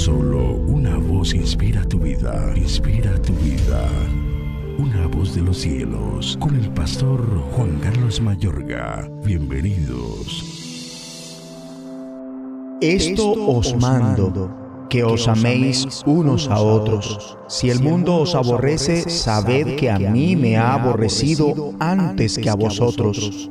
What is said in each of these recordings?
Solo una voz inspira tu vida, inspira tu vida. Una voz de los cielos, con el pastor Juan Carlos Mayorga. Bienvenidos. Esto os mando, que os améis unos a otros. Si el mundo os aborrece, sabed que a mí me ha aborrecido antes que a vosotros.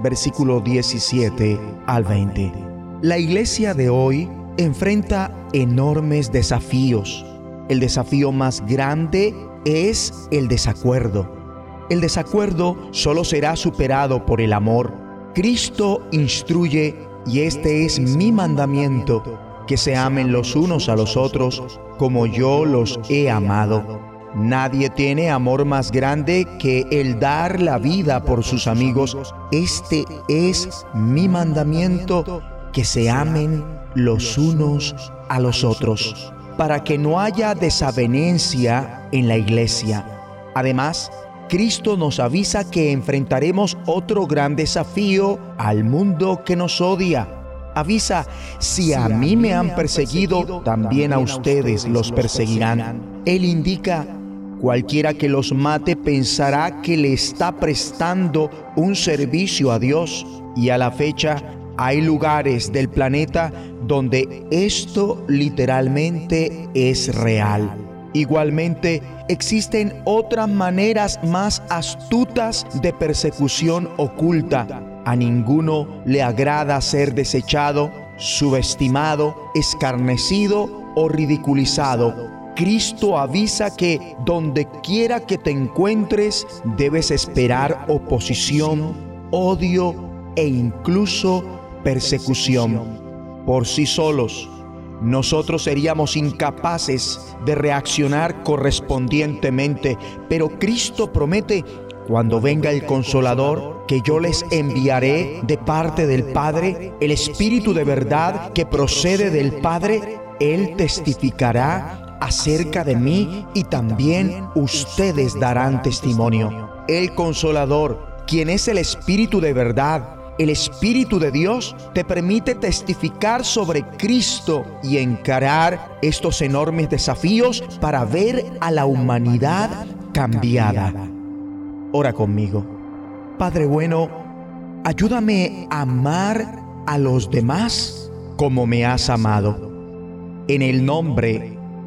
versículo 17 al 20. La iglesia de hoy enfrenta enormes desafíos. El desafío más grande es el desacuerdo. El desacuerdo solo será superado por el amor. Cristo instruye, y este es mi mandamiento, que se amen los unos a los otros como yo los he amado. Nadie tiene amor más grande que el dar la vida por sus amigos. Este es mi mandamiento, que se amen los unos a los otros, para que no haya desavenencia en la iglesia. Además, Cristo nos avisa que enfrentaremos otro gran desafío al mundo que nos odia. Avisa, si a mí me han perseguido, también a ustedes los perseguirán. Él indica, Cualquiera que los mate pensará que le está prestando un servicio a Dios y a la fecha hay lugares del planeta donde esto literalmente es real. Igualmente, existen otras maneras más astutas de persecución oculta. A ninguno le agrada ser desechado, subestimado, escarnecido o ridiculizado Cristo avisa que donde quiera que te encuentres debes esperar oposición, odio e incluso persecución. Por sí solos, nosotros seríamos incapaces de reaccionar correspondientemente, pero Cristo promete, cuando venga el consolador, que yo les enviaré de parte del Padre, el Espíritu de verdad que procede del Padre, Él testificará acerca de mí y también ustedes darán testimonio. El consolador, quien es el Espíritu de verdad, el Espíritu de Dios te permite testificar sobre Cristo y encarar estos enormes desafíos para ver a la humanidad cambiada. Ora conmigo. Padre bueno, ayúdame a amar a los demás como me has amado. En el nombre